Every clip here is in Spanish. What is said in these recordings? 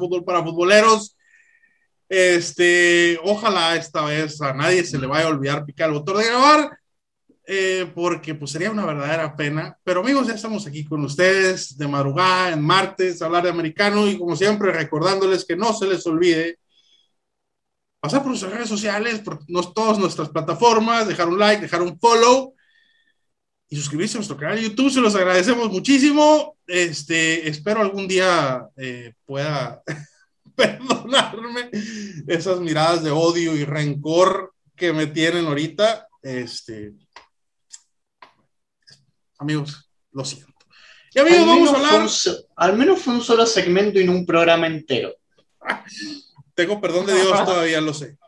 fútbol para futboleros. Este, ojalá esta vez a nadie se le vaya a olvidar picar el botón de grabar, eh, porque pues sería una verdadera pena. Pero amigos, ya estamos aquí con ustedes de madrugada, en martes, hablar de americano y como siempre recordándoles que no se les olvide pasar por nuestras redes sociales, por todas nuestras plataformas, dejar un like, dejar un follow y suscribirse a nuestro canal de YouTube. Se los agradecemos muchísimo. Este, espero algún día eh, pueda perdonarme esas miradas de odio y rencor que me tienen ahorita. Este, amigos, lo siento. Y amigos, vamos a hablar. al menos fue un solo segmento y no un programa entero. Tengo perdón de Dios, todavía lo sé.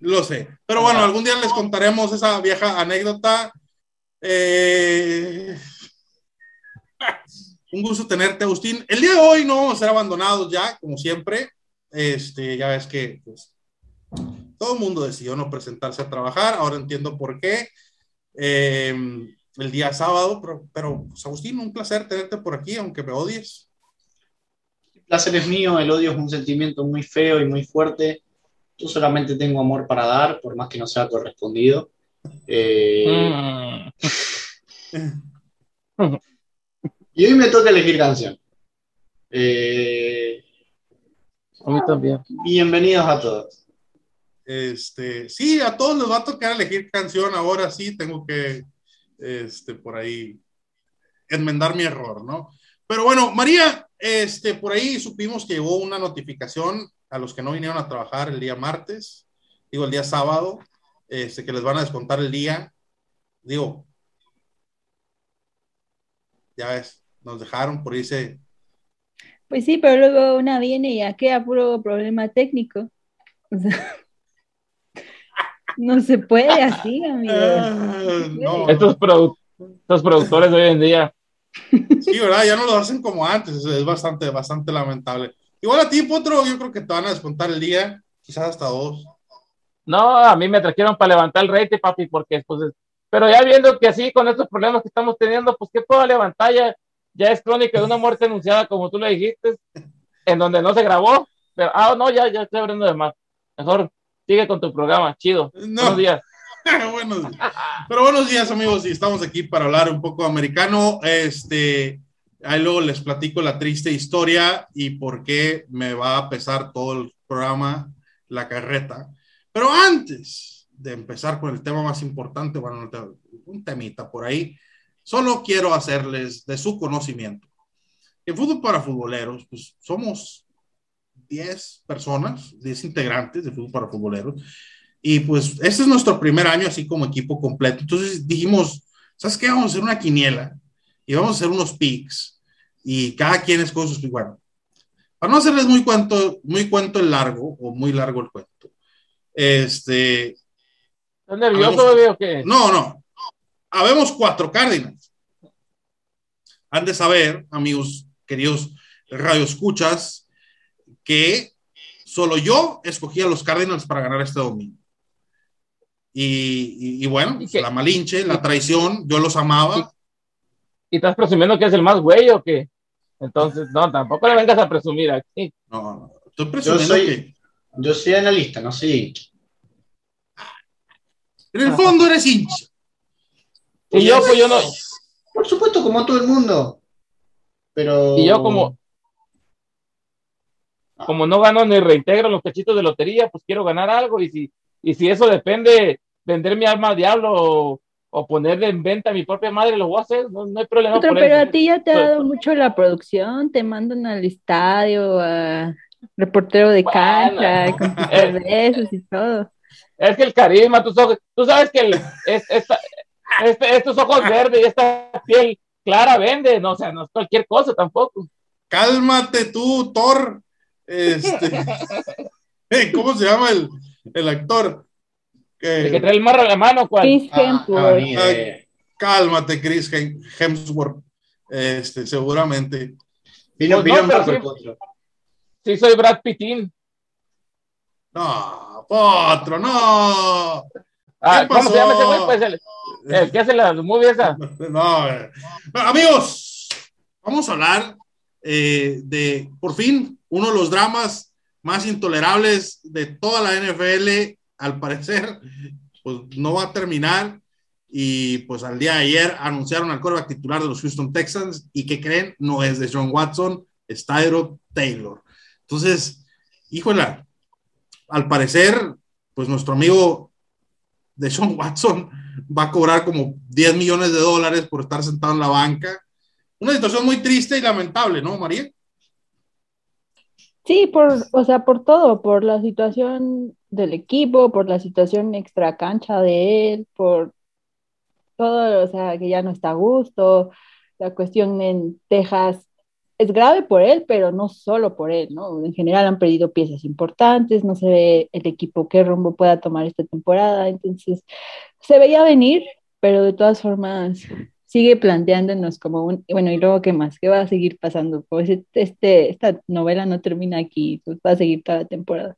Lo sé. Pero bueno, algún día les contaremos esa vieja anécdota eh, un gusto tenerte, Agustín. El día de hoy no vamos a ser abandonados ya, como siempre. Este, ya ves que pues, todo el mundo decidió no presentarse a trabajar. Ahora entiendo por qué. Eh, el día sábado, pero, pero pues, Agustín, un placer tenerte por aquí, aunque me odies. El placer es mío, el odio es un sentimiento muy feo y muy fuerte. Yo solamente tengo amor para dar, por más que no sea correspondido. Eh, y hoy me toca elegir canción. Eh, a mí también. Bienvenidos a todos. Este, sí, a todos les va a tocar elegir canción. Ahora sí, tengo que, este, por ahí, enmendar mi error, ¿no? Pero bueno, María, este, por ahí supimos que llegó una notificación a los que no vinieron a trabajar el día martes, digo, el día sábado, este, que les van a descontar el día. Digo, ya ves, nos dejaron por irse. Pues sí, pero luego una viene y ya queda puro problema técnico. no se puede así, amigo. Ah, estos, productores de hoy en día. Sí, ¿verdad? Ya no lo hacen como antes, es bastante, bastante lamentable. Igual a ti, Potro, yo creo que te van a descontar el día, quizás hasta dos. No, a mí me trajeron para levantar el rate, papi, porque pues, pero ya viendo que así con estos problemas que estamos teniendo, pues qué puedo levantar ya, ya es crónica de una muerte anunciada, como tú le dijiste, en donde no se grabó, pero, ah, no, ya, ya estoy abriendo de más. Mejor sigue con tu programa, chido. Buenos días. buenos días. Pero buenos días, amigos, y estamos aquí para hablar un poco americano. Este, ahí luego les platico la triste historia y por qué me va a pesar todo el programa, la carreta. Pero antes de empezar con el tema más importante, bueno, un temita por ahí, solo quiero hacerles de su conocimiento. En Fútbol para Futboleros, pues somos 10 personas, 10 integrantes de Fútbol para Futboleros. Y pues este es nuestro primer año así como equipo completo. Entonces dijimos, ¿sabes qué? Vamos a hacer una quiniela y vamos a hacer unos picks y cada quien es con sus Bueno, para no hacerles muy cuento, muy cuento el largo o muy largo el cuento, este. ¿Estás nervioso, o qué? No, no. Habemos cuatro Cardinals. Han de saber, amigos queridos radioescuchas, que solo yo escogí a los Cardinals para ganar este domingo. Y, bueno, la malinche, la traición, yo los amaba. ¿Y, estás presumiendo que es el más güey o qué? Entonces, no, tampoco le vengas a presumir aquí. No, no, estoy presumiendo yo soy, Yo soy analista, no soy en el fondo eres hincha. Y yo, pues yo no. Por supuesto, como todo el mundo. Pero. Y yo, como. Como no gano ni reintegro los cachitos de lotería, pues quiero ganar algo. Y si, y si eso depende, vender mi alma al diablo o, o ponerle en venta a mi propia madre, lo voy a hacer. No, hay problema. pero a ti ya te ha dado mucho la producción. Te mandan al estadio, a reportero de cancha, con tus eh, y todo. Es que el carisma, tus ojos, tú sabes que este, estos ojos verdes y esta piel clara vende, no, o sea, no es cualquier cosa tampoco. Cálmate tú, Thor. Este, ¿Cómo se llama el, el actor? el que trae el marro en la mano, ¿cuál? Chris ah, Hemsworth. cálmate, Chris Hemsworth. Este, seguramente. Vino, pues no, sí, sí, soy Brad Pittin. No, otro, no. Ah, ¿Cómo se llama ese güey? Pues el, el que hace la movie esa. No, amigos, vamos a hablar eh, de, por fin, uno de los dramas más intolerables de toda la NFL, al parecer, pues no va a terminar. Y pues al día de ayer anunciaron al quarterback titular de los Houston Texans y que creen no es de John Watson, es Tyro Taylor. Entonces, híjola, al parecer, pues nuestro amigo de Sean Watson va a cobrar como 10 millones de dólares por estar sentado en la banca. Una situación muy triste y lamentable, ¿no, María? Sí, por, o sea, por todo, por la situación del equipo, por la situación extra cancha de él, por todo, o sea, que ya no está a gusto, la cuestión en Texas es grave por él, pero no solo por él, ¿no? En general han perdido piezas importantes, no se ve el equipo qué rumbo pueda tomar esta temporada, entonces se veía venir, pero de todas formas sigue planteándonos como un, bueno, y luego qué más, qué va a seguir pasando, pues este, esta novela no termina aquí, pues va a seguir toda la temporada.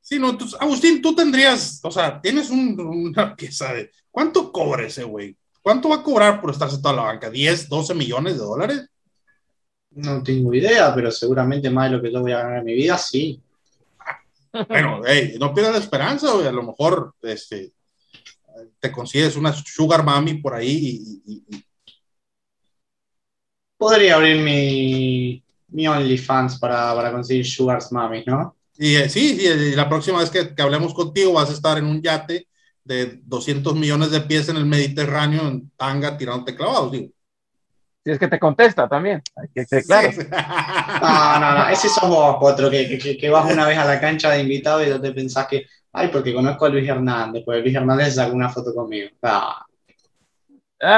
Sí, no, entonces, Agustín, tú tendrías, o sea, tienes una pieza de, ¿cuánto cobra ese güey? ¿Cuánto va a cobrar por estarse toda la banca? ¿10, 12 millones de dólares? No tengo idea, pero seguramente más de lo que yo voy a ganar en mi vida, sí. Bueno, no pierdas la esperanza. A lo mejor este, te consigues una sugar mami por ahí y, Podría abrir mi, mi OnlyFans para, para conseguir sugars mami, ¿no? Y eh, sí, sí, la próxima vez que, que, hablemos contigo vas a estar en un yate de 200 millones de pies en el Mediterráneo en tanga tirándote clavados, digo. Si es que te contesta también, que claro. No, no, no, ese sos vos, Potro, que, que, que, vas una vez a la cancha de invitado y no te pensás que, ay, porque conozco a Luis Hernández, pues Luis Hernández sacó una foto conmigo. Ah.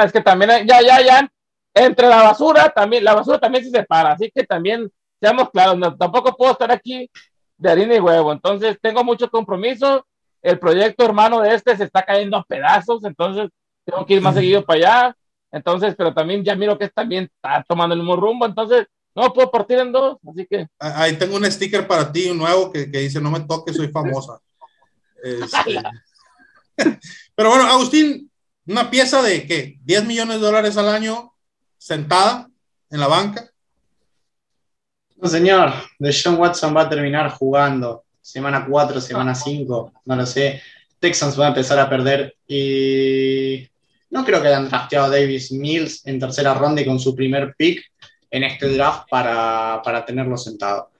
es que también, ya, ya, ya, entre la basura, también, la basura también se separa, así que también, seamos claros, no, tampoco puedo estar aquí de harina y huevo, entonces tengo mucho compromiso, el proyecto hermano de este se está cayendo a pedazos, entonces tengo que ir más seguido para allá entonces, pero también ya miro que también está tomando el mismo rumbo, entonces no puedo partir en dos, así que. Ahí tengo un sticker para ti, un nuevo, que, que dice: No me toques, soy famosa. Este... pero bueno, Agustín, una pieza de ¿qué? 10 millones de dólares al año sentada en la banca. No, señor, de John Watson va a terminar jugando semana 4, semana 5, no lo sé. Texans va a empezar a perder y no creo que hayan drafteado a Davis Mills en tercera ronda y con su primer pick en este draft para, tenerlo sentado.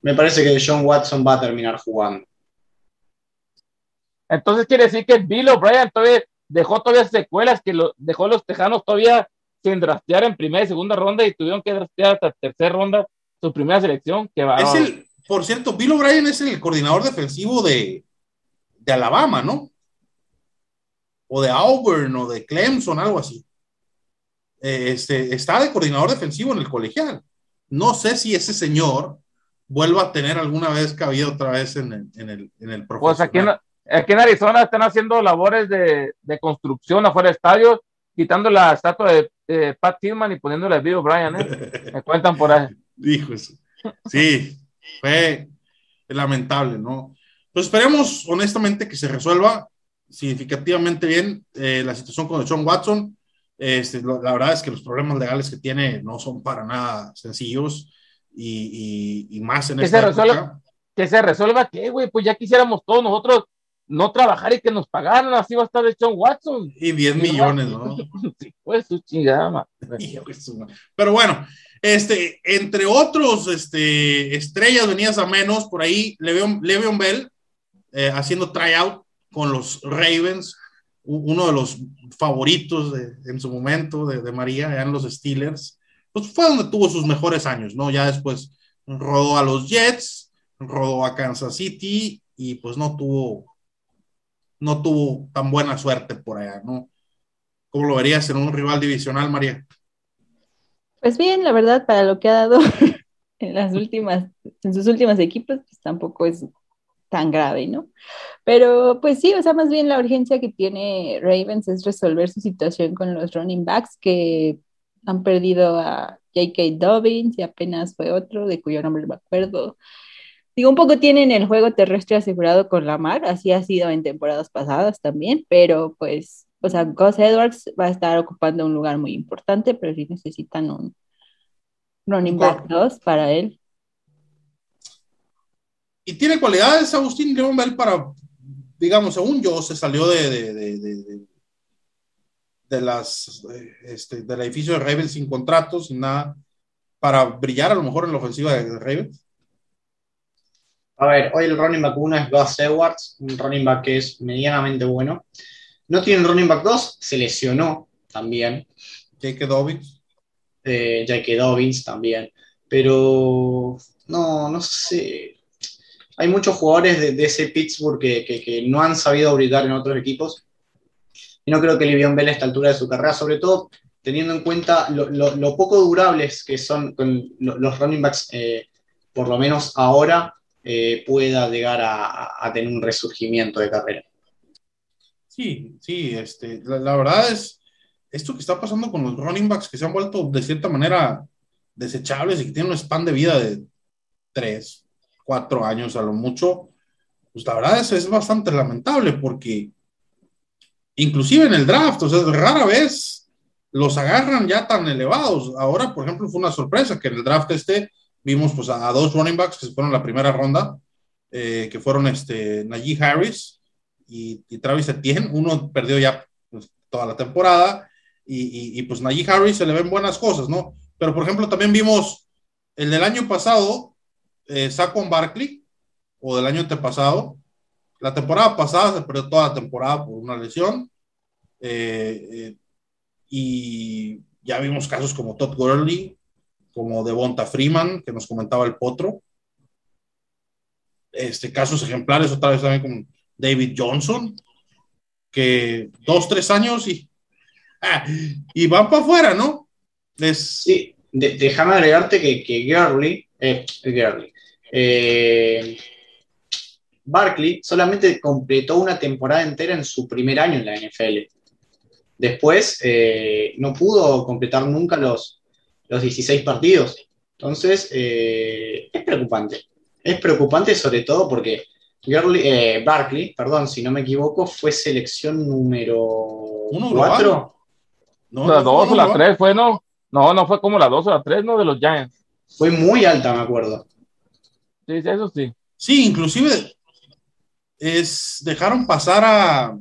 Me parece que John Watson va a terminar jugando. Entonces quiere decir que Bill O'Brien todavía dejó todavía secuelas que lo, dejó los Tejanos todavía sin draftear en primera y segunda ronda y tuvieron que draftear hasta tercera ronda su primera selección. Que va es el, por cierto, Bill O'Brien es el coordinador defensivo de, de Alabama, ¿no? O de Auburn o de Clemson, algo así. Eh, este, está de coordinador defensivo en el colegial. No sé si ese señor vuelva a tener alguna vez cabida otra vez en el, en el, en el Pues aquí en, aquí en, Arizona están haciendo labores de, de, construcción afuera del estadio, quitando la estatua de, Pat Tillman y poniéndole a Bill O'Brien, ¿eh? Me cuentan por ahí. Dijo eso. Sí, fue lamentable, ¿no? Pues esperemos honestamente que se resuelva significativamente bien eh, la situación con John Watson. Este, la verdad es que los problemas legales que tiene no son para nada sencillos y, y, más en que se resuelva, Que se resuelva, ¿qué, güey? Pues ya quisiéramos todos nosotros no trabajar y que nos pagaran, así va a estar de John Watson. Y 10 millones, ¿no? sí, pues su chingada, Pero bueno, este, entre otros este, estrellas venidas a menos, por ahí Le'Veon, Bell eh, haciendo tryout con los Ravens, uno de los favoritos en su momento de, de María, eran los Steelers, pues fue donde tuvo sus mejores años, ¿no? Ya después rodó a los Jets, rodó a Kansas City y pues no tuvo, no tuvo tan buena suerte por allá, ¿no? ¿Cómo lo verías en un rival divisional, María? Pues bien, la verdad, para lo que ha dado en las últimas, en sus últimos equipos, pues tampoco es tan grave, ¿no? Pero pues sí, o sea, más bien la urgencia que tiene Ravens es resolver su situación con los running backs que han perdido a J.K. Dobbins y apenas fue otro, de cuyo nombre me acuerdo. Digo, un poco tienen el juego terrestre asegurado con Lamar, así ha sido en temporadas pasadas también, pero pues, o sea, Gus Edwards va a estar ocupando un lugar muy importante, pero sí necesitan un, running back 2 para él. Y tiene cualidades, Agustín León Bell, para, digamos, según yo, se salió de, de, de, de, de las, este, del edificio de Ravens sin contratos, sin nada, para brillar a lo mejor en la ofensiva de Ravens. A ver, hoy el running back 1 es Gus Edwards, un running back que es medianamente bueno. No tiene running back 2, se lesionó también. Jake Dobbins. Eh, Jake Dobbins también. Pero no, no sé. Hay muchos jugadores de, de ese Pittsburgh que, que, que, no han sabido brillar en otros equipos. Y no creo que Livion Bell a esta altura de su carrera, sobre todo teniendo en cuenta lo, lo, lo poco durables que son los running backs, eh, por lo menos ahora, eh, pueda llegar a, a, tener un resurgimiento de carrera. Sí, sí, este, la, la, verdad es esto que está pasando con los running backs que se han vuelto de cierta manera desechables y que tienen un span de vida de tres, cuatro años a lo mucho, pues la verdad es, es bastante lamentable porque inclusive en el draft, o sea, rara vez los agarran ya tan elevados. Ahora, por ejemplo, fue una sorpresa que en el draft este vimos pues a, a dos running backs que se fueron en la primera ronda, eh, que fueron este, Najee Harris y, y, Travis Etienne. Uno perdió ya pues, toda la temporada y, y, y, pues Najee Harris se le ven buenas cosas, ¿no? Pero por ejemplo también vimos el del año pasado, eh, Saquon Barkley, o del año antepasado. La temporada pasada se perdió toda la temporada por una lesión. Eh, eh, y ya vimos casos como Todd Gurley, como Devonta Freeman, que nos comentaba el Potro. Este, casos ejemplares, otra vez también con David Johnson, que dos, tres años y, ah, y van para afuera, ¿no? Sí, de, déjame agregarte que, que Gurley, eh, Gurley eh, Barkley solamente completó una temporada entera en su primer año en la NFL. Después eh, no pudo completar nunca los, los 16 partidos. Entonces, eh, es preocupante. Es preocupante sobre todo porque Gurley, eh, Barkley, perdón, si no me equivoco, fue selección número 4. No, la 2 o la 3 fue, ¿no? No, no fue como la 2 o la 3, ¿no? De los Giants. Fue muy alta, me acuerdo. Sí, eso sí. Sí, inclusive es, dejaron pasar a,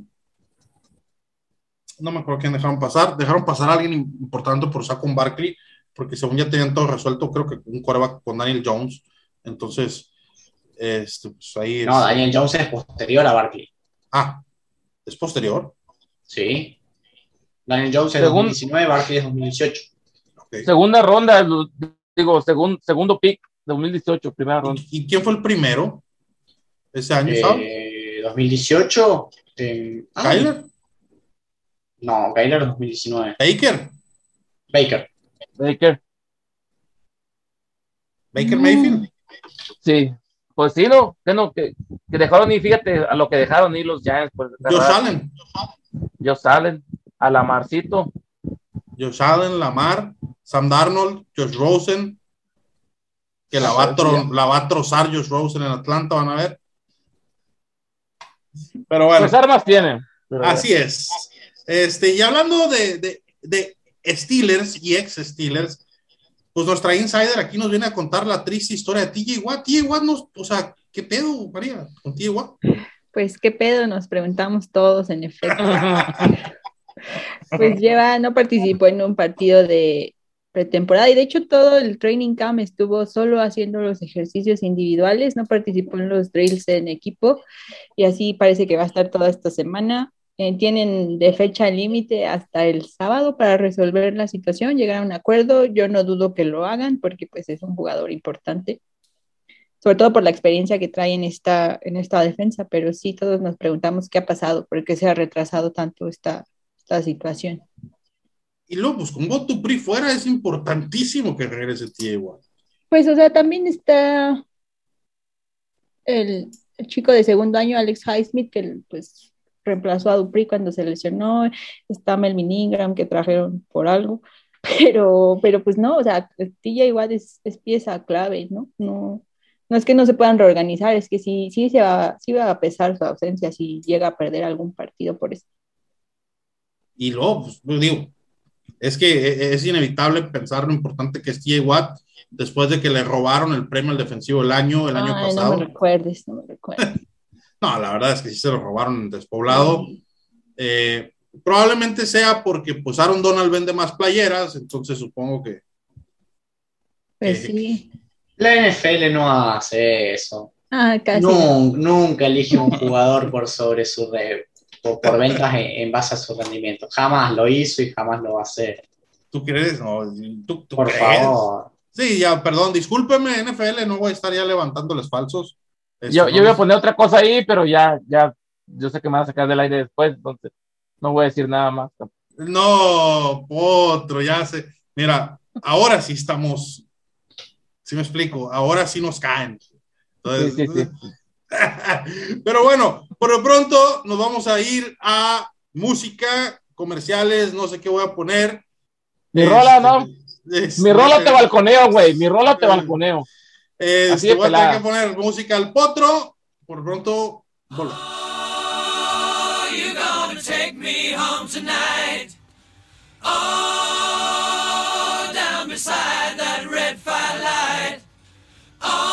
no me acuerdo quién dejaron pasar, dejaron pasar a alguien importante por Saquon Barkley, porque según ya tenían todo resuelto, creo que un quarterback con Daniel Jones, entonces, este, pues ahí es... No, Daniel Jones es posterior a Barkley. Ah, ¿es posterior? Sí. Daniel Jones es Según... 2019, Barkley es 2018. Okay. Segunda ronda, digo, segun, segundo pick, 2018, primera ronda. ¿Y, ¿Y, quién fue el primero ese año, eh, ¿sabes? 2018. Eh, ¿Kyler? Ah, no, Kyler 2019. ¿Baker? Baker. Baker. ¿Baker Mayfield? Sí. Pues sí, no, que, no, que, que dejaron ir, fíjate, a lo que dejaron ir los Giants. Pues, Josh Allen. Josh Allen, a Lamarcito. Josh Allen, Lamar, Sam Darnold, Josh Rosen, que la va, a tro, la va a trozar Josh Rosen en Atlanta, van a ver. Pero bueno. Pues armas tiene. Así es. Este, y hablando de, de, de Steelers y ex Steelers, pues nuestra insider aquí nos viene a contar la triste historia de TJ Watt. TJ Watt, nos, o sea, ¿qué pedo, María, con TJ Watt? Pues, ¿qué pedo? Nos preguntamos todos, en efecto. pues lleva, no participó en un partido de pretemporada y de hecho todo el training camp estuvo solo haciendo los ejercicios individuales, no participó en los drills en equipo y así parece que va a estar toda esta semana. Eh, tienen de fecha límite hasta el sábado para resolver la situación, llegar a un acuerdo. Yo no dudo que lo hagan porque pues es un jugador importante, sobre todo por la experiencia que trae en esta, en esta defensa, pero sí todos nos preguntamos qué ha pasado, por qué se ha retrasado tanto esta, esta situación. Y luego, pues con Go to Pri fuera es importantísimo que regrese Tiegua. Pues, o sea, también está el, el chico de segundo año, Alex Highsmith, que pues reemplazó a Dupri cuando se lesionó, está Melvin Ingram que trajeron por algo, pero, pero pues no, o sea, TJ igual es, es, pieza clave, ¿no? ¿no? No es que no se puedan reorganizar, es que sí, sí, se va, sí va a pesar su ausencia si llega a perder algún partido por eso. Y luego, pues, digo, es que eh, es inevitable pensar lo importante que es TJ Watt después de que le robaron el premio al defensivo del año el año pasado. No me recuerdes, no me recuerdes. no, la verdad es que sí se lo robaron en despoblado. Eh, probablemente sea porque pues Aaron Donald vende más playeras, entonces supongo que. Pues sí. La NFL no hace eso. Ah, casi. nunca elige un jugador por sobre su por, ventas en, base a su rendimiento. Jamás lo hizo y jamás lo va a hacer. ¿Tú crees? No, ¿tú, por favor. Sí, ya, perdón, discúlpeme, NFL, no voy a estar ya levantándoles falsos. yo, yo voy a poner otra cosa ahí, pero ya, ya, yo sé que me van a sacar del aire después, entonces no voy a decir nada más. No, otro, ya sé. Mira, ahora sí estamos, si me explico, ahora sí nos caen. sí, sí, Pero bueno, por lo pronto nos vamos a ir a música, comerciales, no sé qué voy a poner. Mi rola, ¿no? Este, mi rola te balconeo, güey. Mi rola te balconeo. Este, voy a tener que poner música al potro. Por pronto, volvemos. take me home tonight. Oh, down beside that red firelight. Oh,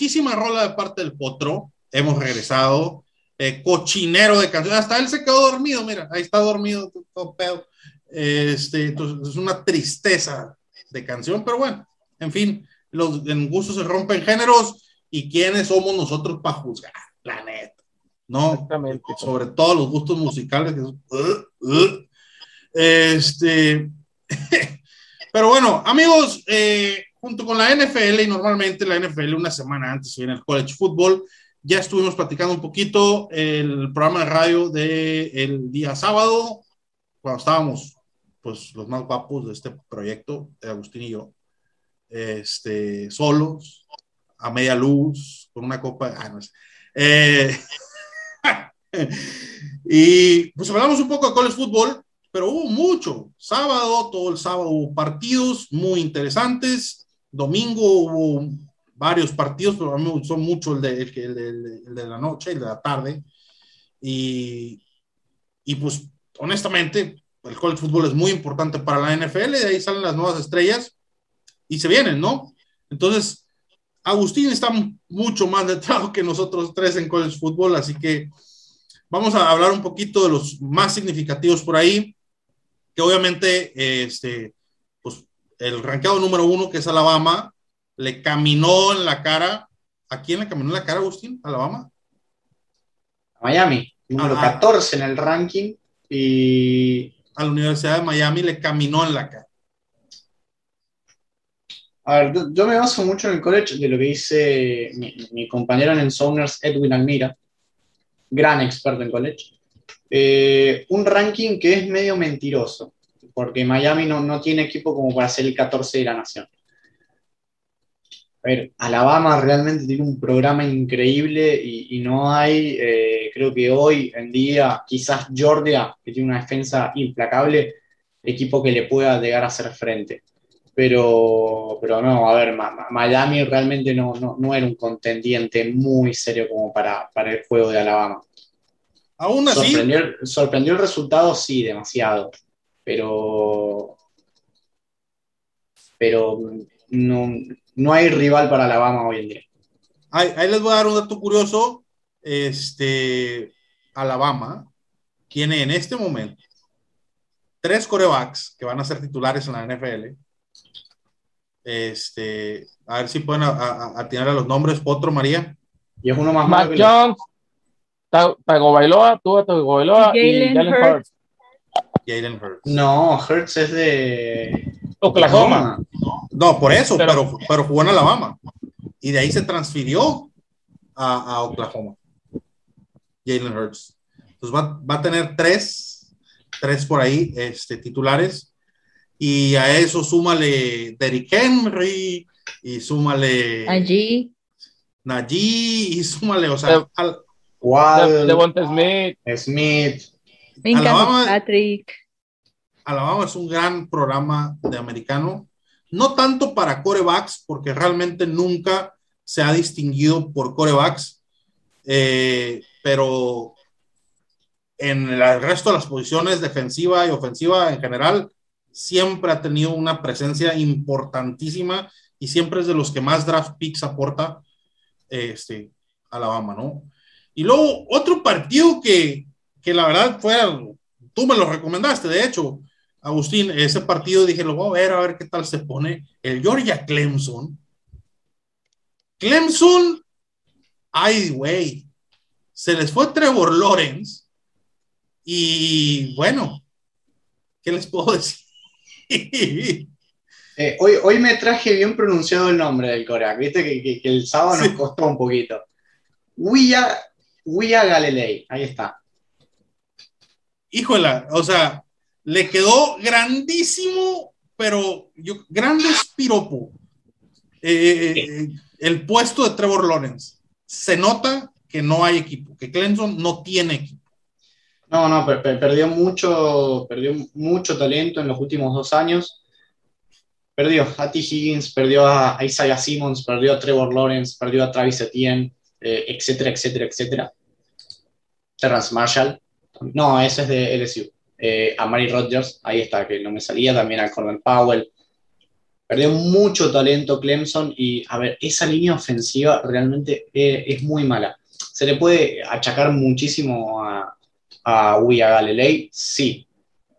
asquerosísima rola de parte del potro, hemos regresado. Eh, cochinero de canción. Hasta él se quedó dormido, mira, ahí está dormido, todo pedo. Este, entonces, es una tristeza de canción, pero bueno, en fin, los en gustos se rompen géneros y quiénes somos nosotros para juzgar, la neta, ¿no? Exactamente. Sobre todo los gustos musicales. que son, uh, uh. Este, pero bueno, amigos, eh, junto con la NFL y normalmente la NFL una semana antes viene el college football, ya estuvimos platicando un poquito el programa de radio del día sábado, cuando estábamos pues los más guapos de este proyecto, Agustín y yo, este, solos, a media luz, con una copa, ah, no sé. Eh, y pues hablamos un poco de college fútbol, pero hubo mucho. Sábado, todo el sábado hubo partidos muy interesantes. Domingo hubo varios partidos, pero a mí me gustó mucho el de, la noche, el de la tarde. Y, y pues honestamente, el college fútbol es muy importante para la NFL, de ahí salen las nuevas estrellas y se vienen, ¿no? Entonces, Agustín está mucho más detrás que nosotros tres en college fútbol, así que vamos a hablar un poquito de los más significativos por ahí, que obviamente, este, el ranqueado número uno, que es Alabama, le caminó en la cara. ¿A quién le caminó en la cara, Agustín? ¿Alabama? Miami, número Ajá. 14 en el ranking y A la Universidad de Miami le caminó en la cara. A ver, yo, me baso mucho en el college de lo que dice mi, mi compañero en Sounders, Edwin Almira, gran experto en college. Eh, un ranking que es medio mentiroso, porque Miami no, no tiene equipo como para ser el 14 de la nación. A ver, Alabama realmente tiene un programa increíble y, y no hay, eh, creo que hoy en día, quizás Georgia, que tiene una defensa implacable, equipo que le pueda llegar a hacer frente pero, pero no, a ver, Miami realmente no, no, no era un contendiente muy serio como para, para el juego de Alabama. Aún así, sorprendió el resultado, sí, demasiado, pero, pero no, no hay rival para Alabama hoy en día. ahí, ahí les voy a dar un dato curioso. Este, Alabama tiene en este momento tres corebacks que van a ser titulares en la NFL. Este, a ver si pueden a- a- atinar a los nombres. Potro, María. Y es uno más Mac Jones, Ta- Tagovailoa, Tua Tagovailoa y Jalen Jalen Hurts. Hurts. Jalen Hurts. No, Hertz es de Oklahoma. No, por eso, Pero- pero, pero, jugó en Alabama. Y de ahí se transfirió a, a Oklahoma. Jalen Hurts. Entonces va, va a tener tres, tres por ahí este, titulares. Y a eso súmale Derrick Henry y súmale Allí. Najee y súmale, o sea, al- Waddle, Devonta Smith. Smith. Minka Alabama- Patrick. Alabama es un gran programa de americano, no tanto para corebacks, porque realmente nunca se ha distinguido por corebacks, eh, pero en el resto de las posiciones, defensiva y ofensiva en general, siempre ha tenido una presencia importantísima y siempre es de los que más draft picks aporta este, Alabama, ¿no? Y luego otro partido que, que la verdad fue, tú me lo recomendaste, de hecho, Agustín, ese partido dije, lo voy a ver, a ver qué tal se pone. El Georgia Clemson. Clemson, ay, güey, se les fue Trevor Lawrence. Y bueno, ¿qué les puedo decir? Eh, hoy, hoy me traje bien pronunciado el nombre del Corea, viste que, que- que el sábado nos costó un poquito. Wia, Wia Galilei, ahí está. Híjola, o sea, le quedó grandísimo, pero yo, grande es piropo. Eh, eh, el puesto de Trevor Lawrence. Se nota que no hay equipo, que Clemson no tiene equipo. No, no, per- per- perdió mucho, perdió mucho talento en los últimos dos años. Perdió a T. Higgins, perdió a a Isaiah Simmons, perdió a Trevor Lawrence, perdió a Travis Etienne, eh, etcétera, etcétera, etcétera. Terrence Marshall. No, ese es de LSU. Eh, a Mary Rodgers, ahí está, que no me salía. También a Corbin Powell. Perdió mucho talento Clemson y, a ver, esa línea ofensiva realmente eh, es, muy mala. ¿Se le puede achacar muchísimo a, a Galilei? Sí,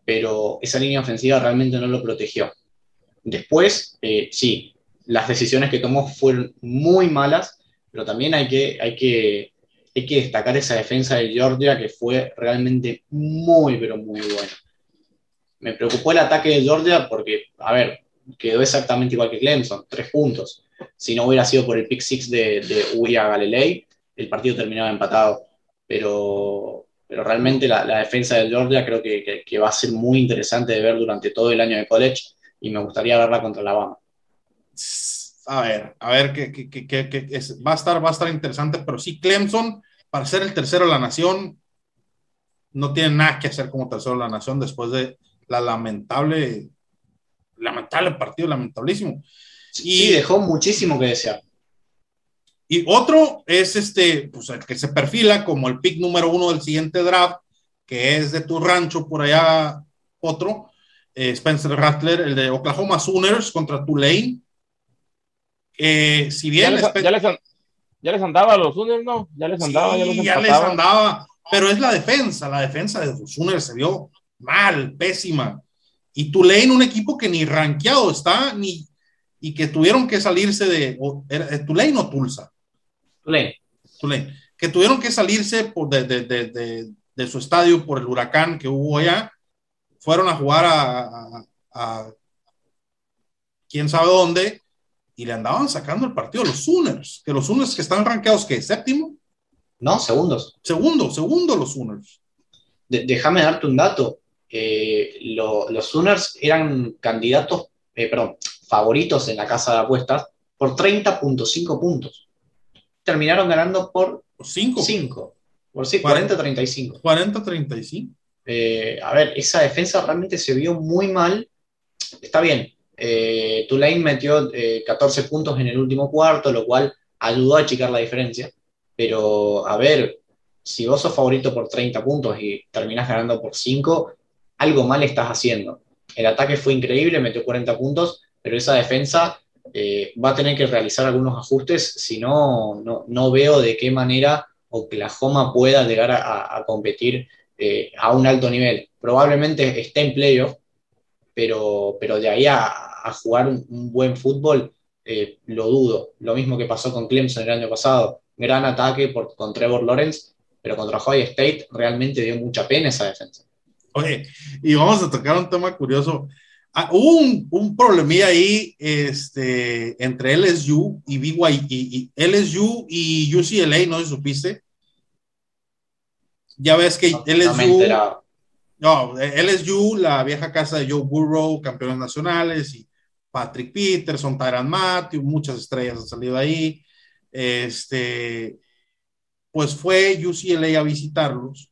pero esa línea ofensiva realmente no lo protegió. Después, eh, sí, las decisiones que tomó fueron muy malas, pero también hay que, hay que, hay que destacar esa defensa de Georgia que fue realmente muy, pero muy buena. Me preocupó el ataque de Georgia porque, a ver, quedó exactamente igual que Clemson, tres puntos. Si no hubiera sido por el pick six de, de Uya Galilei, el partido terminaba empatado. Pero, pero realmente la, defensa de Georgia creo que, va a ser muy interesante de ver durante todo el año de college y me gustaría verla contra la Alabama. A ver, a ver, que, va, a estar, va a estar interesante, pero sí, Clemson, para ser el tercero de la nación, no tiene nada que hacer como tercero de la nación después de la lamentable lamentable partido, lamentablísimo. Y dejó muchísimo que desear. Y otro es este, pues el que se perfila como el pick número uno del siguiente draft, que es de tu rancho por allá, otro, eh, Spencer Rattler, el de Oklahoma Sooners contra Tulane. Eh, si bien. Ya les, andaba a los Sooners, ¿no? Ya les andaba, ya, ya les andaba. Pero es la defensa, la defensa de los Sooners se vio mal, pésima. Y Tulane, un equipo que ni rankeado está, ni, y que tuvieron que salirse de, eh, Tulane o Tulsa. Tulane. Tulane. Que tuvieron que salirse por de, de, de, de, su estadio por el huracán que hubo allá. Fueron a jugar a, a, quién sabe dónde y le andaban sacando el partido a los Sooners. Que los Sooners que están rankeados, que ¿Séptimo? No, segundos. Segundo, segundo los Sooners. déjame darte un dato. Eh, los Sooners eran candidatos, eh, perdón, favoritos en la casa de apuestas por 30.5 puntos. Terminaron ganando por 5. 5. Por sí, 40-35. 40-35. Eh, a ver, esa defensa realmente se vio muy mal. Está bien. Tulane metió 14 puntos en el último cuarto, lo cual ayudó a achicar la diferencia. Pero, a ver, si vos sos favorito por 30 puntos y terminás ganando por 5, algo mal estás haciendo. El ataque fue increíble, metió 40 puntos, pero esa defensa eh, va a tener que realizar algunos ajustes, si no, no, veo de qué manera Oklahoma pueda llegar a, competir eh, a un alto nivel. Probablemente esté en playoff, pero, pero de ahí a, jugar un, buen fútbol, eh, lo dudo. Lo mismo que pasó con Clemson el año pasado. Gran ataque por, con Trevor Lawrence, pero contra Ohio State realmente dio mucha pena esa defensa. Oye, y vamos a tocar un tema curioso. Ah, hubo un, un, problemilla ahí este, entre LSU y BYU, y, LSU y UCLA, ¿no supiste? Ya ves que LSU, no, LSU, la vieja casa de Joe Burrow, campeones nacionales, y Patrick Peterson, Tyran Matthew, muchas estrellas han salido ahí. Este, pues fue UCLA a visitarlos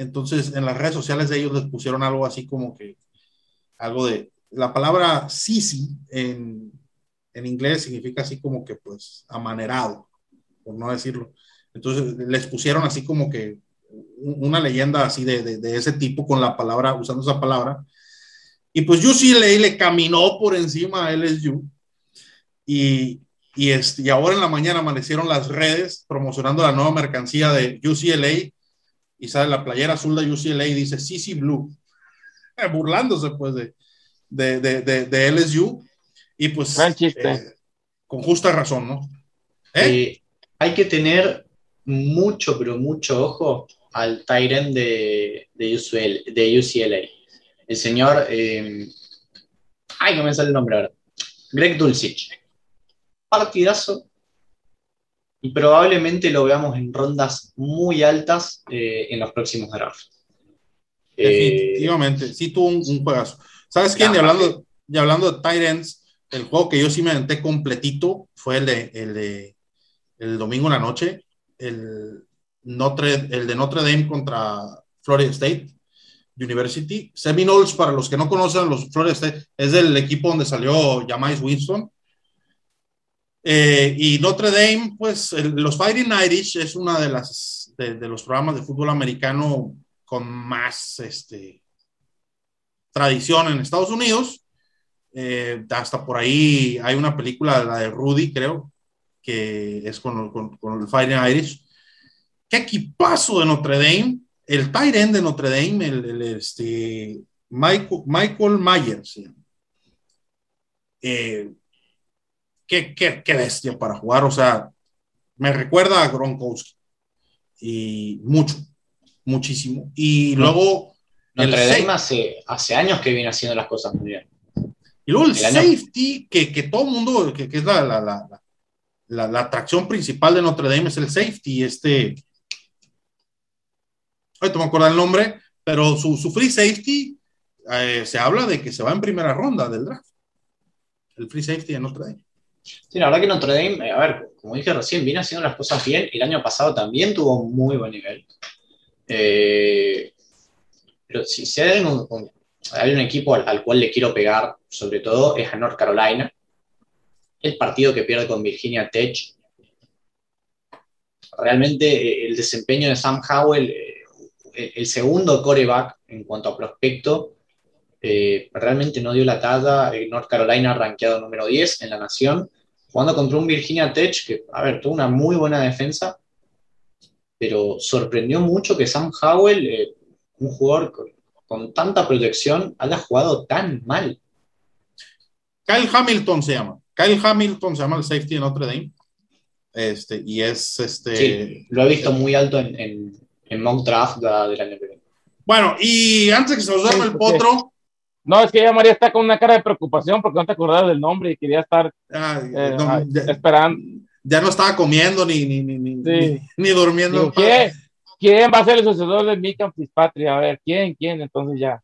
entonces, en las redes sociales de ellos les pusieron algo así como que, algo de, la palabra sisi en, en inglés significa así como que, pues, amanerado, por no decirlo. Entonces, les pusieron así como que una leyenda así de, de, ese tipo con la palabra, usando esa palabra. Y pues UCLA le caminó por encima a LSU. Y, y, este, y ahora en la mañana amanecieron las redes promocionando la nueva mercancía de UCLA y sale la playera azul de UCLA y dice CC Blue, burlándose pues de, de, de, de, LSU y pues eh, con justa razón, ¿no? ¿Eh? Eh, hay que tener mucho, pero mucho ojo al Tyrant de, de, de UCLA. El señor, ay, no me sale el nombre ahora, Greg Dulcich. Partidazo y probablemente lo veamos en rondas muy altas eh, en los próximos drafts. Definitivamente, sí tuvo un, juegazo. ¿Sabes quién? Y hablando, y hablando de Titans, el juego que yo sí me aventé completito fue el de, el de el domingo en la noche, el, Notre, el de Notre Dame contra Florida State University. Seminoles, para los que no conocen, los Florida State es del equipo donde salió Jamais Winston eh, y Notre Dame, pues los Fighting Irish es una de las de, los programas de fútbol americano con más este, tradición en Estados Unidos. Eh, hasta por ahí hay una película, la de Rudy, creo, que es con, con, con el Fighting Irish. ¿Qué equipazo de Notre Dame? El end de Notre Dame, el, el este, Michael, Michael Myers. Eh, qué, qué, qué, bestia para jugar. O sea, me recuerda a Gronkowski. Y mucho, muchísimo. Y luego. Notre Dame hace, hace años que viene haciendo las cosas muy bien. Y luego el, el safety, año... que, que, todo el mundo, que, que es la, la, la, la, la atracción principal de Notre Dame, es el safety. Este. Ahorita me acuerdo el nombre, pero su, free safety eh, se habla de que se va en primera ronda del draft. El free safety de Notre Dame. Sí, la verdad que Notre Dame, eh, a ver, como dije recién, viene haciendo las cosas bien. El año pasado también tuvo muy buen nivel. Eh, pero si, si hay, un, un, hay, un, equipo al, al, cual le quiero pegar, sobre todo, es a North Carolina. El partido que pierde con Virginia Tech. Realmente el desempeño de Sam Howell, el, el segundo coreback en cuanto a prospecto, eh, realmente no dio la talla. Eh, North Carolina rankeado número 10 en la nación, jugando contra un Virginia Tech que, a ver, tuvo una muy buena defensa, pero sorprendió mucho que Sam Howell, eh, un jugador con, con, tanta protección, haya jugado tan mal. Kyle Hamilton se llama. Kyle Hamilton se llama el safety de Notre Dame. Este, y es este. Sí, lo he visto muy alto en, en, en mock draft de, de la NFL. Bueno, y antes que se nos duerma el potro, no, es que ya María está con una cara de preocupación porque no te acordabas del nombre y quería estar Ay, eh, no, ya, esperando. Ya no estaba comiendo ni, ni, ni, ni, sí. ni, ni durmiendo. Digo, ¿quién, ¿quién, va a ser el sucesor de Mika Fitzpatrick? A ver, ¿quién? ¿Quién? Entonces ya.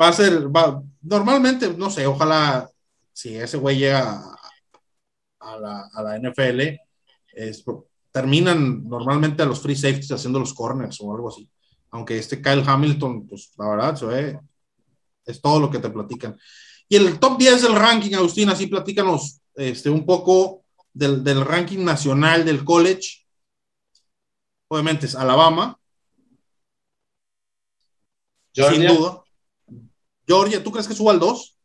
va a ser, va, normalmente, no sé, ojalá si ese güey llega a, a, la, a la NFL, es, terminan normalmente a los free safeties haciendo los corners o algo así aunque este Kyle Hamilton, pues la verdad, se ve, es todo lo que te platican. Y el top 10 del ranking, Agustín, así platícanos este, un poco del, del ranking nacional del college. Obviamente es Alabama. Georgia. Sin duda. Georgia, ¿tú crees que suba al 2?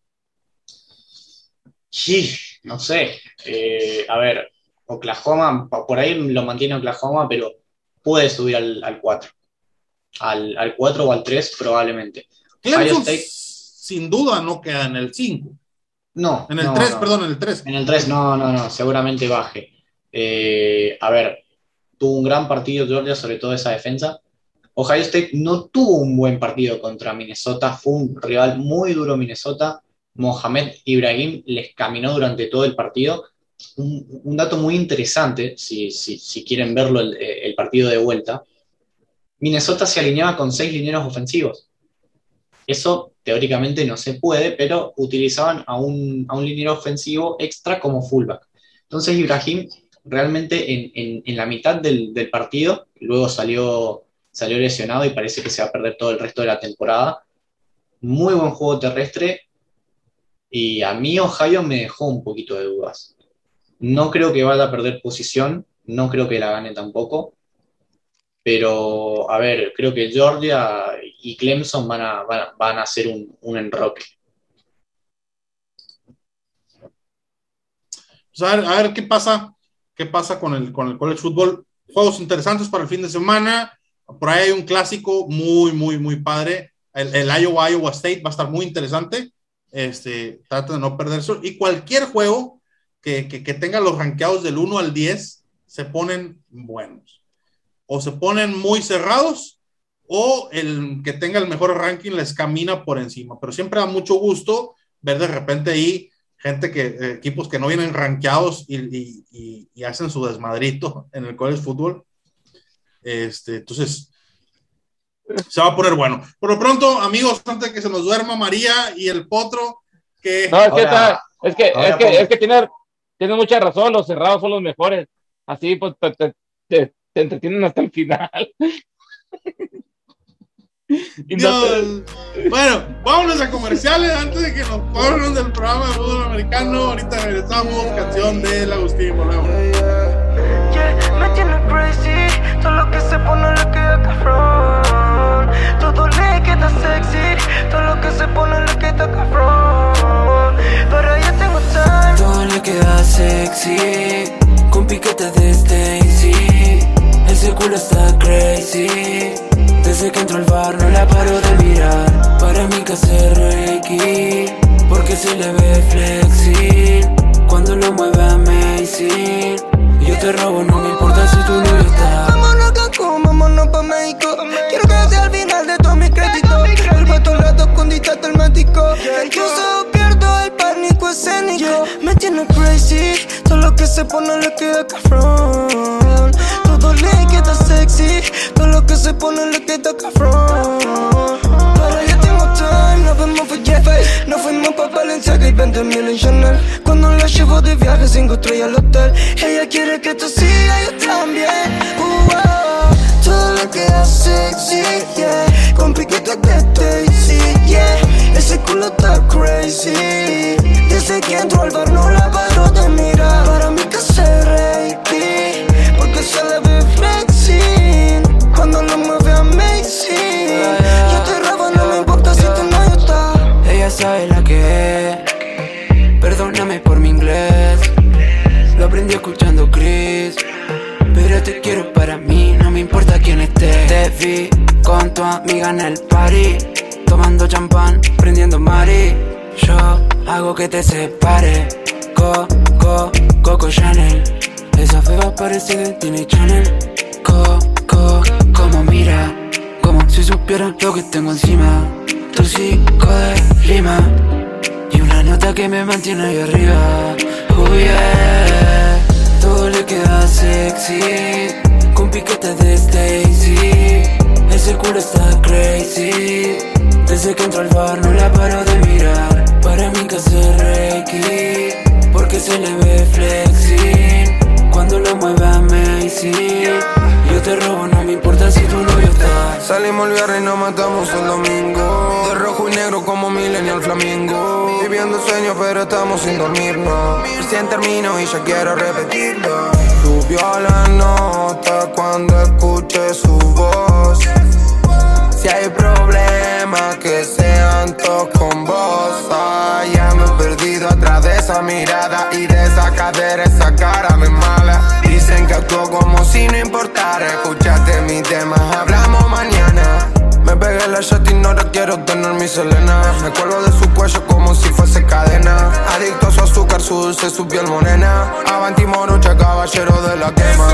Sí, no sé. Eh, a ver, Oklahoma, por ahí lo mantiene Oklahoma, pero puede subir al, al 4 al, al 4 o al 3 probablemente. Clemson State, sin duda no queda en el 5. No. En el no, 3, no. perdón, en el 3. En el 3 no, no, no, seguramente baje. Eh, a ver, tuvo un gran partido Georgia, sobre todo esa defensa. Ohio State no tuvo un buen partido contra Minnesota, fue un rival muy duro Minnesota. Mohamed Ibrahim les caminó durante todo el partido. Un, dato muy interesante, si, quieren verlo el, el partido de vuelta, Minnesota se alineaba con seis lineros ofensivos. Eso teóricamente no se puede, pero utilizaban a un, a liniero ofensivo extra como fullback. Entonces Ibrahim realmente en, la mitad del, del, partido, luego salió, salió lesionado y parece que se va a perder todo el resto de la temporada. Muy buen juego terrestre y a mí Ohio me dejó un poquito de dudas. No creo que vaya a perder posición, no creo que la gane tampoco, pero, a ver, creo que Georgia y Clemson van a, van a, hacer un, un enroque. Pues a, ver, a ver qué pasa, qué pasa con el, con el college football. Juegos interesantes para el fin de semana. Por ahí hay un clásico muy, muy, muy padre. El, Iowa, Iowa State va a estar muy interesante. Este, trata de no perderse. Y cualquier juego que, que, que tenga los rankeados del 1 al 10 se ponen buenos o se ponen muy cerrados o el que tenga el mejor ranking les camina por encima. Pero siempre da mucho gusto ver de repente ahí gente que, eh, equipos que no vienen rankeados y, y, y, y, hacen su desmadrito en el college fútbol. Este, entonces, se va a poner bueno. Por lo pronto, amigos, antes de que se nos duerma María y el potro, que... No, es que, ahora, es que, es que, es que tiene, tiene mucha razón, los cerrados son los mejores. Así pues te, entretienen hasta el final. Bueno, vámonos a comerciales antes de que nos corran del programa de fútbol americano. Ahorita regresamos, canción del Agustín Moreno. Me crazy, todo lo que se pone le queda. Todo le queda sexy, todo lo que se pone le queda. Pero flexi, con piquetes de Stacy. Ese culo está crazy. Desde que entró al bar no la paro de mirar. Para mí que hace reiki, porque se le ve flexi. Cuando lo mueve amazing. Yo te robo, no me importa si tu novio está. Vámonos a Cancún, vámonos pa' México. Quiero que sea al final de todos mis créditos. El rato con dicta telmático. Incluso tiene crazy. Todo lo que se pone le queda cafrón. Todo le queda sexy. Todo lo que se pone le queda cafrón. Pero ya tengo time, nos vemos for Jeff Nos fuimos pa' Valenciaga y 20 mil en Chanel Cuando la llevo de viaje, cinco estrellas al hotel Ella quiere que esto siga, yo también uh, oh. Todo lo que hace sexy, yeah Con piquetes de Stacy, yeah Ese culo está crazy Desde que entro al bar no la paro de mirar Para mí que hace reiki Porque se le ve flexing Cuando lo mueve amazing Yo te robo, no me importa si tu novio está Ella sabe la que es. Perdóname por mi inglés. Lo aprendí escuchando Chris. Pero te quiero para mí, no me importa quién esté. Te vi con tu amiga en el party. Tomando champán, prendiendo mari. Yo hago que te separe. Co, co, Coco Chanel. Esa feba parece de Disney Channel. Co, co, como mira. Como si supiera lo que tengo encima. Tóxico de lima. Y una nota que me mantiene ahí arriba. Oh yeah. Todo le queda sexy. Con piquetes de Stacy. Ese culo está crazy. Desde que entro al bar no la paro de mirar. Para mí que hace reiki. Porque se le ve flexing. Cuando lo mueve amazing. Yo te robo, no me importa si tu novio está. Salimos el viernes y nos matamos el domingo. De rojo y negro como millennial flamingo. Viviendo sueños, pero estamos sin dormirnos. Recién termino y ya quiero repetirlo. Subió la nota cuando escuché su voz. Si hay problemas, que sean todos con vos. Ya me he perdido atrás de esa mirada y de esa cadera, esa cara me mala. Dicen que actúo como si no importara. Escuchaste mi tema, hablamos mañana. Me pegué la shot y no quiero tener mi selena. Me cuelgo de su cuello como si fuese cadena. Adicto a su azúcar, su dulce, su piel morena. Avanti morocha, caballero de la quema.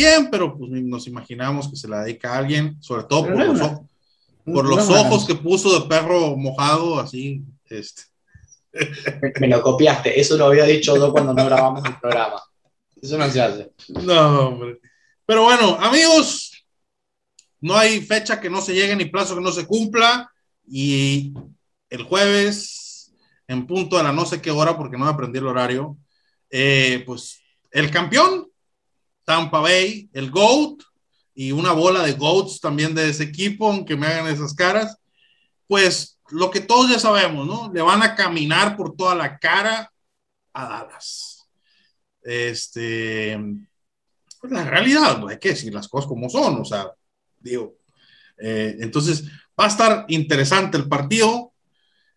Quién, pero pues nos imaginamos que se la dedica a alguien, sobre todo por los, ojos, por los que puso de perro mojado, así. Este. Me, me lo copiaste. Eso lo había dicho yo cuando no grabamos el programa. Eso no se hace. No, hombre. Pero bueno, amigos, no hay fecha que no se llegue ni plazo que no se cumpla. Y el jueves, en punto a la no sé qué hora, porque no me aprendí el horario, eh, pues el campeón, Tampa Bay, el GOAT, y una bola de GOATs también de ese equipo, aunque me hagan esas caras, pues lo que todos ya sabemos, ¿no? Le van a caminar por toda la cara a Dallas. Este, pues la realidad, hay que decir las cosas como son, o sea, digo, eh, entonces va a estar interesante el partido,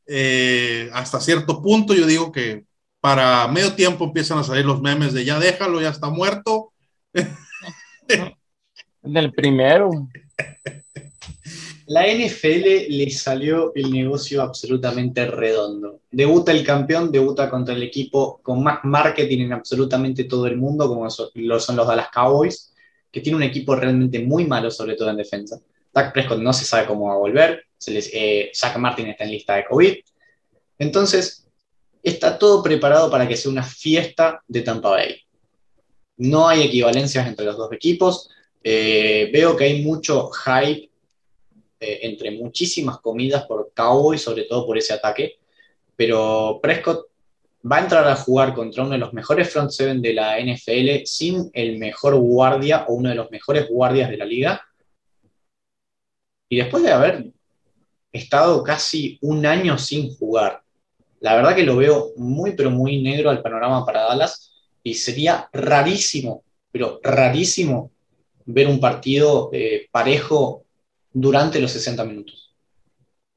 eh, hasta cierto punto yo digo que para medio tiempo empiezan a salir los memes de ya déjalo, ya está muerto, En el primero. La NFL le salió el negocio absolutamente redondo. Debuta el campeón, debuta contra el equipo con más marketing en absolutamente todo el mundo, como lo son los Dallas Cowboys, que tiene un equipo realmente muy malo, sobre todo en defensa. Dak Prescott no se sabe cómo va a volver, se eh, Martin está en lista de COVID. Entonces, está todo preparado para que sea una fiesta de Tampa Bay. No hay equivalencias entre los dos equipos. Eh, veo que hay mucho hype eh, entre muchísimas comidas por Cowboys, sobre todo por ese ataque. Pero Prescott va a entrar a jugar contra uno de los mejores front seven de la NFL sin el mejor guardia o uno de los mejores guardias de la liga. Y después de haber estado casi un año sin jugar, la verdad que lo veo muy, pero muy negro al panorama para Dallas y sería rarísimo, pero rarísimo ver un partido eh, parejo durante los 60 minutos.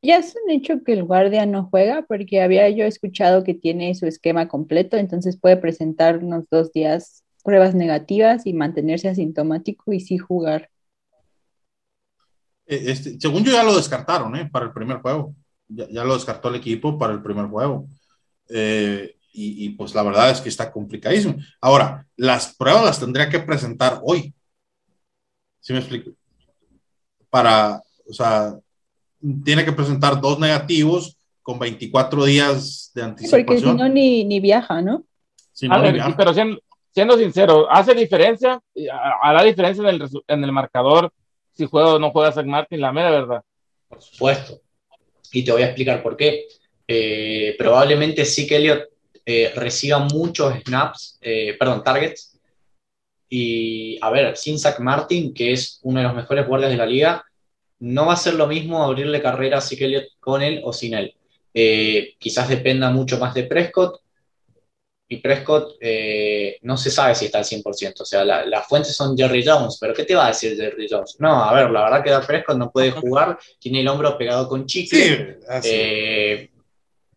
Ya es un hecho que el guardia no juega porque había yo escuchado que tiene su esquema completo, entonces puede presentar unos dos días pruebas negativas y mantenerse asintomático y sí jugar. Eh, este, según yo ya lo descartaron, ¿eh? Para el primer juego. Ya, ya lo descartó el equipo para el primer juego. Eh, y, y, pues la verdad es que está complicadísimo. Ahora, las pruebas las tendría que presentar hoy. ¿Sí me explico? Para, o sea, tiene que presentar dos negativos con 24 días de anticipación. Porque si no, ni, ni viaja, ¿no? Si no, A ni ver, viaja. pero siendo, siendo sincero, ¿hace diferencia? ¿Hará diferencia en el, en el marcador si juega o no juega Zach Martin? La mera verdad. Por supuesto. Y te voy a explicar por qué. Eh, probablemente sí que Elliot eh, reciba muchos snaps, eh, perdón, targets. Y a ver, sin Zach Martin, que es uno de los mejores guardias de la liga, no va a ser lo mismo abrirle carrera a Elliott con él o sin él. Eh, quizás dependa mucho más de Prescott. Y Prescott no se sabe si está al 100%. O sea, la- las fuentes son Jerry Jones. ¿Pero qué te va a decir Jerry Jones? No, a ver, la verdad que Prescott no puede jugar. Tiene el hombro pegado con chicle. Sí, así.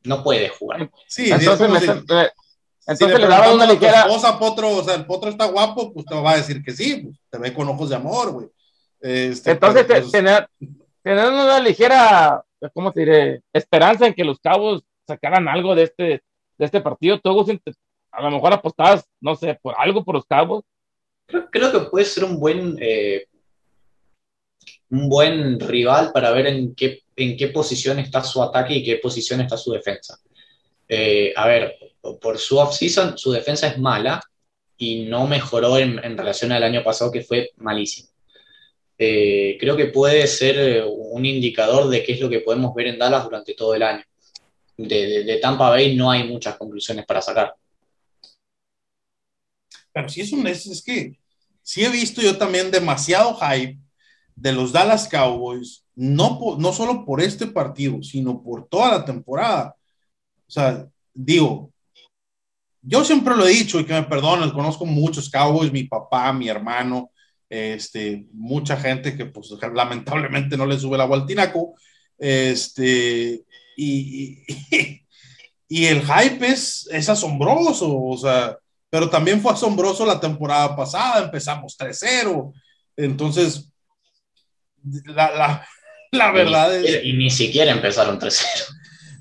No puede jugar. sí, Entonces, es como me- si- si entonces le le daba una ligera. esposa, Potro, o sea, el Potro está guapo, pues te va a decir que sí, pues, te ve con ojos de amor, güey. Este, Entonces, pero, pues, tener, tener una ligera, ¿cómo te diré? Esperanza en que los cabos sacaran algo de este, de este partido. Te- a lo mejor apostabas, no sé, por algo por los cabos. Creo, creo que puede ser un buen, eh, un buen rival para ver en qué, en qué posición está su ataque y qué posición está su defensa. Eh, a ver, por su off-season, su defensa es mala y no mejoró en, relación al año pasado, que fue malísimo. Eh, creo que puede ser eh, un indicador de qué es lo que podemos ver en Dallas durante todo el año. De, Tampa Bay no hay muchas conclusiones para sacar. pero sí es un, es, es que sí he visto yo también demasiado hype de los Dallas Cowboys, no, no solo por este partido, sino por toda la temporada. O sea, digo, yo siempre lo he dicho y que me perdonen, conozco muchos Cowboys, mi papá, mi hermano, este, mucha gente que pues lamentablemente no le sube la agua al tinaco, este, y, y, y el hype es, es asombroso, o sea, pero también fue asombroso la temporada pasada, empezamos 3-0, entonces, la, la, la verdad es... Y, y ni siquiera empezaron 3-0.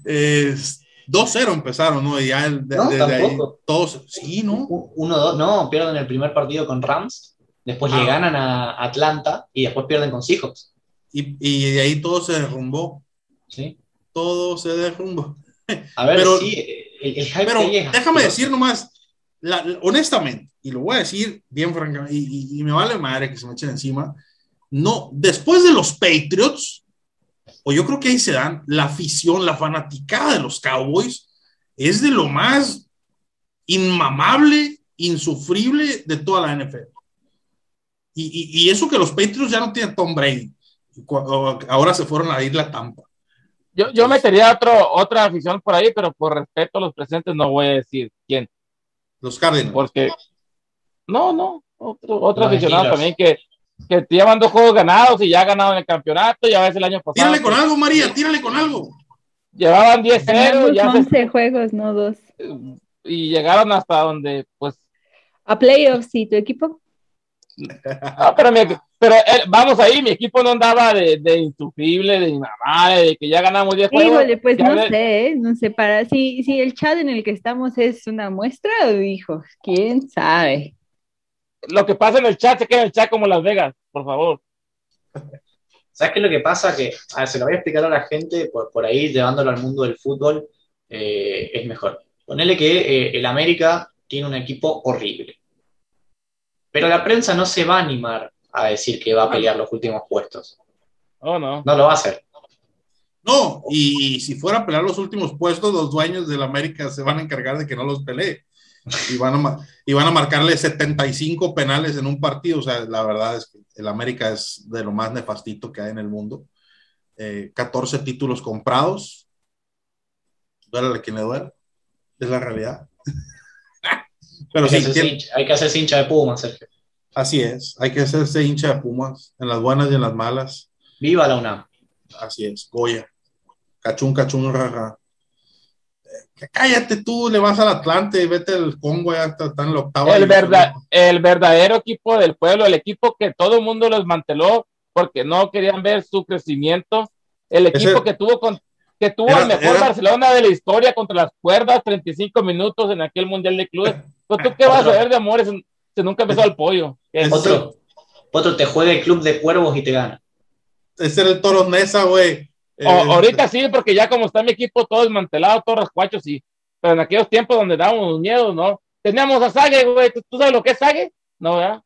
es 2-0 empezaron, ¿no? Y ya de- No, desde ahí, todos, sí, ¿no? 1-2, no, pierden el primer partido con Rams, después Ah. le ganan a Atlanta y después pierden con Seahawks. Y, y de ahí todo se derrumbó, ¿sí? todo se derrumbó. A ver, Pero- sí, el, el hype Pero es déjame asqueroso. decir nomás, la- la- honestamente, y lo voy a decir bien francamente, y, y- y me vale madre que se me echen encima, no, después de los Patriots, o yo creo que ahí se dan, la afición, la fanaticada de los Cowboys es de lo más inmamable, insufrible de toda la NFL. Y, y- y eso que los Patriots ya no tienen Tom Brady, ahora se fueron a ir la Tampa. Yo, yo metería otro, otra afición por ahí, pero por respeto a los presentes no voy a decir quién, Los Cardinals. porque no, no, otro, otro aficionado también que, que llevan dos juegos ganados y ya ha ganado en el campeonato, ya ves el año pasado. Tírale con que algo, María, tírale con algo. Llevaban 10-0 Tenemos ya se- 11 juegos, no dos. y llegaron hasta donde, pues, A playoffs, ¿y tu equipo? no, pero mi, pero eh, vamos ahí, mi equipo no andaba de, de insufrible, de mamá, de que ya ganamos 10 juegos. Híjole, pues no ve- sé, ¿eh? no sé, para si, si el chat en el que estamos es una muestra, hijo, quién sabe. Lo que pasa en el chat se queda en el chat como Las Vegas, por favor. ¿Sabes qué es lo que pasa? Que, a ver, se lo voy a explicar a la gente, por, por ahí llevándolo al mundo del fútbol, eh, es mejor. Ponele que eh, el América tiene un equipo horrible. Pero la prensa no se va a animar a decir que va a pelear los últimos puestos. Oh, no. No lo va a hacer. No, y, y si fuera a pelear los últimos puestos, los dueños del América se van a encargar de que no los pelee. Y van, a, y van a marcarle 75 penales en un partido. O sea, la verdad es que el América es de lo más nefastito que hay en el mundo. Eh, 14 títulos comprados. Duele a quien le duele. Es la realidad. Pero hay, sí, hacerse ¿quién- hincha, hay que hacerse hincha de Puma, Sergio. así es. Hay que hacerse hincha de Pumas en las buenas y en las malas. Viva la UNAM. Así es, Goya. Cachún, cachún, raja. Cállate tú, le vas al Atlante, vete al Congo, ya está, está en la octava. El, verdad, el verdadero equipo del pueblo, el equipo que todo el mundo los manteló porque no querían ver su crecimiento, el equipo Ese- que tuvo con, que tuvo Era- el mejor era- Barcelona de la historia contra las cuerdas, 35 minutos en aquel Mundial de Clubes. Pues, ¿Tú qué vas a ver de amores si nunca empezó al pollo? Es- Otro, otro te juega el club de cuervos y te gana. Ese era el Toro Nesa, güey. O- Eh, ahorita sí, porque ya como está mi equipo todo desmantelado, todos rascuachos, sí. Pero en aquellos tiempos donde dábamos miedo, ¿no? Teníamos a Sague, güey. ¿Tú, tú sabes lo que es Sague? No, ¿verdad?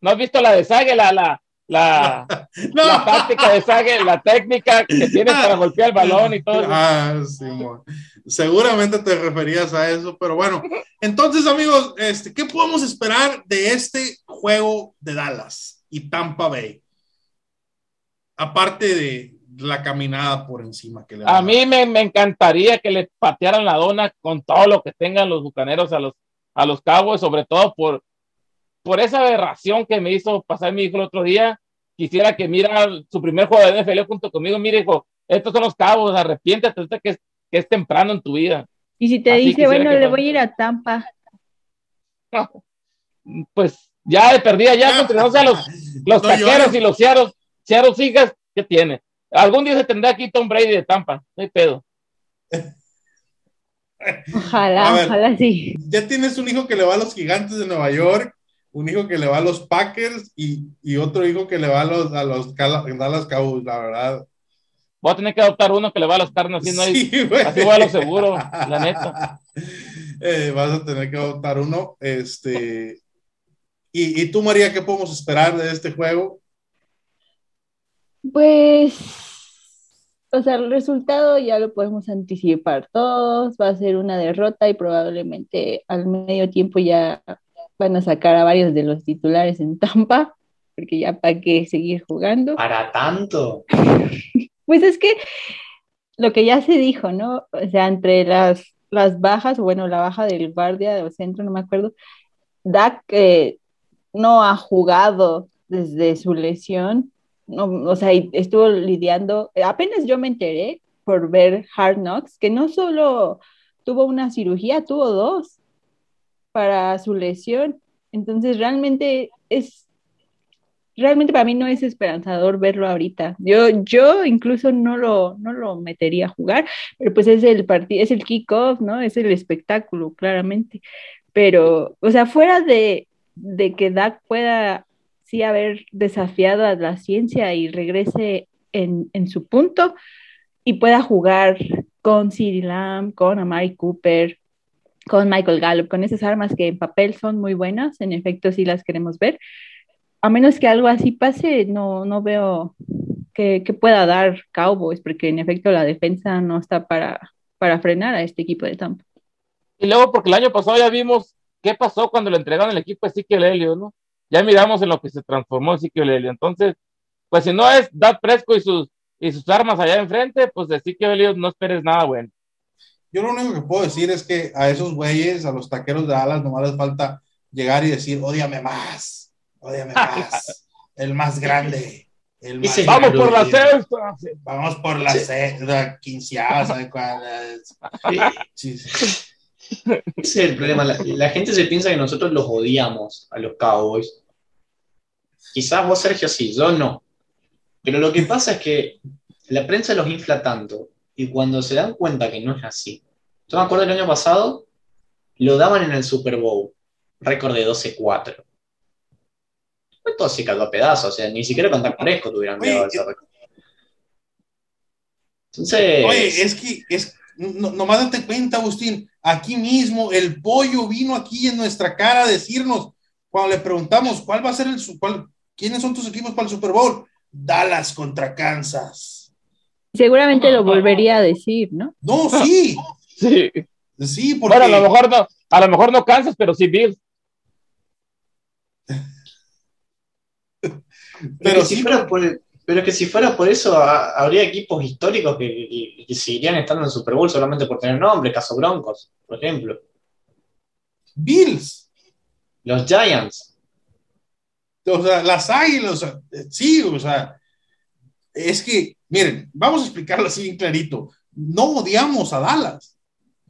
¿No has visto la de Sague? La, la, la, no. la táctica de Sague, la técnica que tiene para golpear el balón y todo. eso. Ah, sí. Seguramente te referías a eso, pero bueno. Entonces, amigos, este, ¿qué podemos esperar de este juego de Dallas y Tampa Bay? Aparte de la caminada por encima que le A mí me, me encantaría que le patearan la dona con todo lo que tengan los bucaneros a los, a los cabos, sobre todo por, por esa aberración que me hizo pasar mi hijo el otro día. Quisiera que mira su primer juego de NFL junto conmigo. Mire, hijo, estos son los cabos, arrepiéntate que es, que es temprano en tu vida. Y si te Así dice, bueno, le voy a ir a Tampa, Pues ya de perdida, ya continuamos a los, los No taqueros llores. y los ciaros, ciaros hijas, ¿qué tiene? Algún día se tendrá aquí Tom Brady de Tampa, no hay pedo. ojalá, ver. ojalá sí. ya tienes un hijo que le va a los gigantes de Nueva York, un hijo que le va a los Packers y, y otro hijo que le va a los, a los Dallas Cowboys, la verdad. Voy a tener que adoptar uno que le va a los carnes, así no hay, Sí, así voy a lo seguro, la neta. Eh, vas a tener que adoptar uno. Este, y, y tú, María, ¿qué podemos esperar de este juego? Pues, o sea, el resultado ya lo podemos anticipar todos, va a ser una derrota y probablemente al medio tiempo ya van a sacar a varios de los titulares en Tampa, porque ya para qué seguir jugando. ¿Para tanto? Pues es que lo que ya se dijo, ¿no? O sea, entre las, las bajas, bueno, la baja del guardia o centro, no me acuerdo, Dak eh, no ha jugado desde su lesión, no, o sea, estuvo lidiando, apenas yo me enteré por ver Hard Knocks, que no solo tuvo una cirugía, tuvo dos para su lesión. Entonces, realmente es realmente para mí no es esperanzador verlo ahorita. Yo, yo incluso no lo, no lo metería a jugar, pero pues es el partido, es el kickoff, ¿no? Es el espectáculo, claramente. Pero, o sea, fuera de, de que Dak pueda sí haber desafiado a la ciencia y regrese en, en su punto y pueda jugar con CeeDee Lamb, con Amari Cooper, con Michael Gallup, con esas armas que en papel son muy buenas, en efecto sí las queremos ver, a menos que algo así pase, no, no veo que, que pueda dar Cowboys, porque en efecto la defensa no está para, para frenar a este equipo de Tampa. Y luego, porque el año pasado ya vimos qué pasó cuando le entregaron el equipo a Ezequiel Helio, ¿no? Ya miramos en lo que se transformó Ezequiel Helio. Entonces, pues si no es Dad Fresco y sus, y sus armas allá enfrente, pues de Ezequiel Helio no esperes nada bueno. Yo lo único que puedo decir es que a esos güeyes, a los taqueros de Dallas, nomás les falta llegar y decir, ódiame más, ódiame más, el más grande, el más Vamos por la sexta. Vamos por la, Sí. se- la quinceava, ¿sabe cuál es? Sí, sí. Ese es el problema. La, la gente se piensa que nosotros los odiamos a los Cowboys. Quizás vos, Sergio, sí, yo no. Pero lo que pasa es que la prensa los infla tanto y cuando se dan cuenta que no es así. Yo me acuerdo el año pasado, lo daban en el Super Bowl, récord de 12-4. Pues todo se cayó a pedazos, o sea, ni siquiera con Dak Prescott tuvieran dado ese eh, récord. Entonces, Oye, es que es, no, nomás date cuenta, Agustín, aquí mismo el pollo vino aquí en nuestra cara a decirnos, cuando le preguntamos cuál va a ser el su- cuál, quiénes son tus equipos para el Super Bowl, Dallas contra Kansas. Seguramente lo volvería a decir, ¿no? No, sí, Sí. sí, porque Bueno, a lo mejor no, a lo mejor no Kansas, pero sí Bills. pero, pero sí, fuera por, pero que si fuera por eso, ha- habría equipos históricos que, que- que seguirían estando en Super Bowl solamente por tener nombre, caso Broncos, por ejemplo. Bills, Los Giants. o sea, las águilas, o sea, sí, o sea, es que, miren, vamos a explicarlo así bien clarito. No odiamos a Dallas.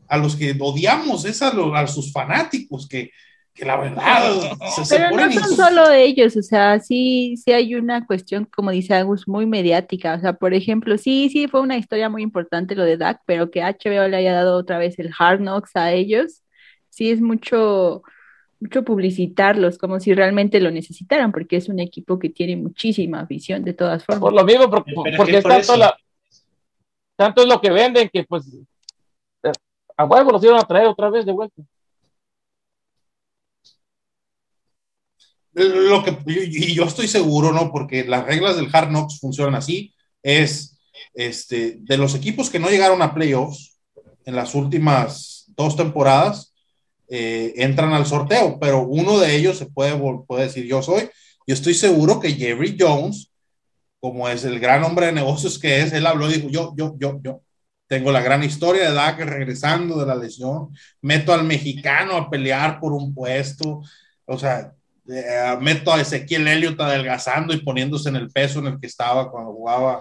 A los que odiamos es a, los- a sus fanáticos, que, que la verdad se, se Pero no son solo ellos, o sea, sí, sí hay una cuestión, como dice Agus, muy mediática. O sea, por ejemplo, sí, sí fue una historia muy importante lo de Dak, pero que HBO le haya dado otra vez el Hard Knocks a ellos, sí es mucho, mucho publicitarlos, como si realmente lo necesitaran, porque es un equipo que tiene muchísima visión de todas Por formas. lo mismo, porque, porque que es por tanto, la, tanto es lo que venden que pues eh, a huevo los iban a traer otra vez de vuelta. Lo que, y yo estoy seguro, ¿no? Porque las reglas del Hard Knocks funcionan así. Es este, de los equipos que no llegaron a playoffs en las últimas dos temporadas, eh, entran al sorteo, pero uno de ellos se puede, puede decir yo soy. Yo estoy seguro que Jerry Jones, como es el gran hombre de negocios que es, él habló y dijo, yo, yo, yo, yo. Tengo la gran historia de Dak regresando de la lesión, meto al mexicano a pelear por un puesto, o sea, eh, meto a Ezequiel Elliott adelgazando y poniéndose en el peso en el que estaba cuando jugaba.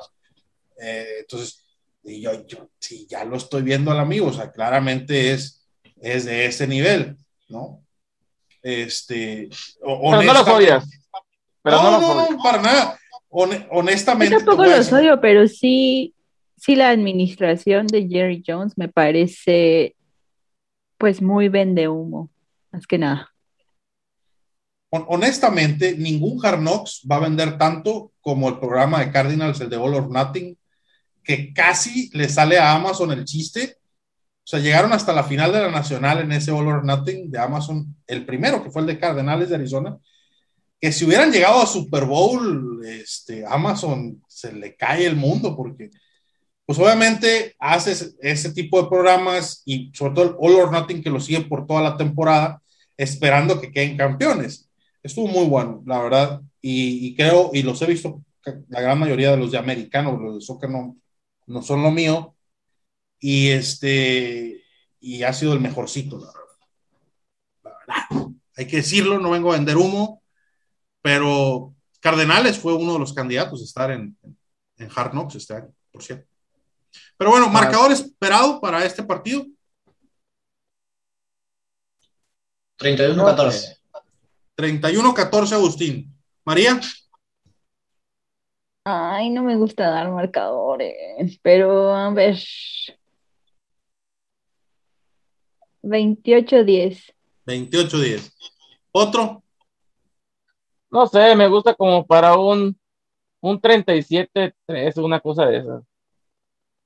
Eh, entonces, y yo, yo sí, ya lo estoy viendo al amigo, o sea, claramente es, es de ese nivel, ¿no? Este, o- Pero no los honesta- odias. Pero no, no, los no, para nada. Hone- honestamente, Yo tampoco los odio, pero sí, sí la administración de Jerry Jones me parece pues muy vende humo, más que nada. Hon- honestamente, ningún Hard Knocks va a vender tanto como el programa de Cardinals, el de All or Nothing, que casi le sale a Amazon el chiste. O sea, llegaron hasta la final de la nacional en ese All or Nothing de Amazon, el primero que fue el de Cardenales de Arizona, que si hubieran llegado a Super Bowl, este, Amazon se le cae el mundo porque, pues obviamente haces ese tipo de programas y sobre todo el All or Nothing que lo sigue por toda la temporada, esperando que queden campeones. Estuvo muy bueno, la verdad, y, y creo, y los he visto, la gran mayoría de los de americanos, los de soccer no, no son lo mío, y este, y ha sido el mejorcito, la verdad. La verdad. Hay que decirlo, no vengo a vender humo, pero Cardenales fue uno de los candidatos a estar en, en Hard Knocks este año, por cierto. Pero bueno, marcador esperado para este partido. 31-14. 31-14, Agustín. María, Ay, no me gusta dar marcadores, pero a ver. 28-10. 28-10. Otro, No sé, me gusta como para un, un 37-3, una cosa de esas.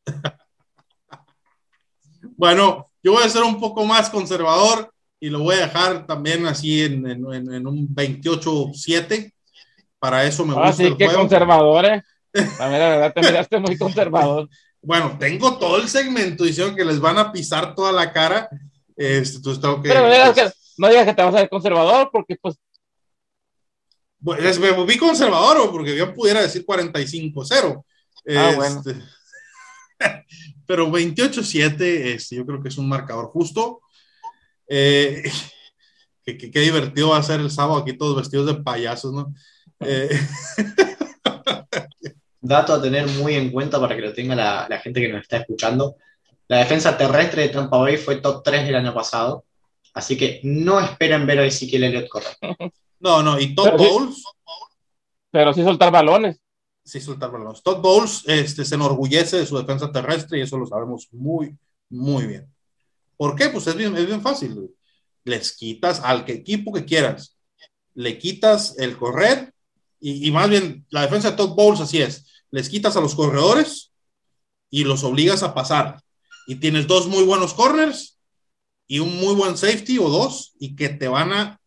bueno, yo voy a ser un poco más conservador y lo voy a dejar también así en, en- en- un 28-7. Para eso me gusta Ah, sí, el qué juego. conservador, ¿eh? A ver, la verdad, te miraste muy conservador. Bueno, tengo todo el segmento diciendo que les van a pisar toda la cara. Este, entonces tengo que. Pero no digas, que, no digas que te vas a ver conservador, porque pues Bueno, es- me volví conservador güey, porque yo pudiera decir 45-0. Ah, bueno. Este, pero 28-7, este, yo creo que es un marcador justo. Eh, que, que- qué divertido va a ser el sábado aquí todos vestidos de payasos, ¿no? Eh, Dato a tener muy en cuenta para que lo tenga la, la gente que nos está escuchando. La defensa terrestre de Tampa Bay fue top 3 del año pasado. Así que no esperen ver a Ezekiel Elliott correr. No, no, y Todd Pero sí. Bowles, Pero sí soltar balones. sí soltar balones. Todd Bowles este, se enorgullece de su defensa terrestre y eso lo sabemos muy, muy bien. ¿Por qué? Pues es bien, fácil. Les quitas al equipo que quieras, le quitas el correr y, y más bien la defensa de Todd Bowles así es. Les quitas a los corredores y los obligas a pasar. Y tienes dos muy buenos corners y un muy buen safety o dos y que te van a...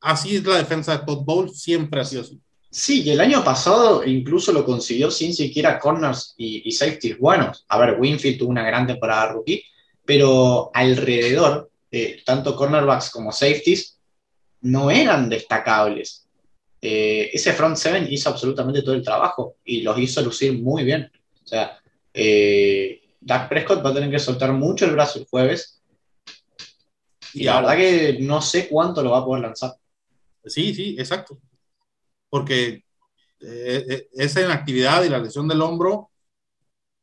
Así es la defensa de Todd Bowles, siempre ha sido así. Sí, y el año pasado incluso lo consiguió sin siquiera corners y, y safeties buenos. A ver, Winfield tuvo una gran temporada rookie, pero alrededor, tanto cornerbacks como safeties no eran destacables. Eh, ese front seven hizo absolutamente todo el trabajo y los hizo lucir muy bien. O sea, eh, Dak Prescott va a tener que soltar mucho el brazo el jueves y la verdad que no sé cuánto lo va a poder lanzar. Sí, sí, exacto. Porque eh, eh, esa inactividad y la lesión del hombro,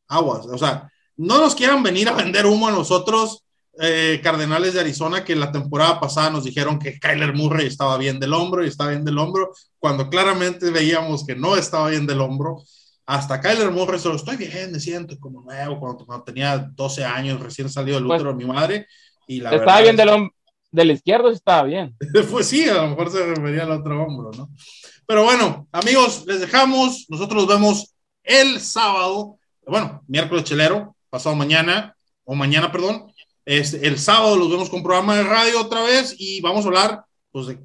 aguas. O sea, no nos quieran venir a vender humo a nosotros, eh, Cardenales de Arizona, que la temporada pasada nos dijeron que Kyler Murray estaba bien del hombro y estaba bien del hombro, cuando claramente veíamos que no estaba bien del hombro. Hasta Kyler Murray solo estoy bien, me siento como nuevo, cuando, cuando tenía 12 años, recién salido del Pues, útero de mi madre. Y la estaba bien del, hom- del izquierdo, estaba bien. pues sí, a lo mejor se refería al otro hombro, ¿no? Pero bueno, amigos, les dejamos. Nosotros nos vemos el sábado, bueno, miércoles chelero, pasado mañana, o mañana, perdón. Este, el sábado los vemos con programa de radio otra vez y vamos a hablar, pues, de,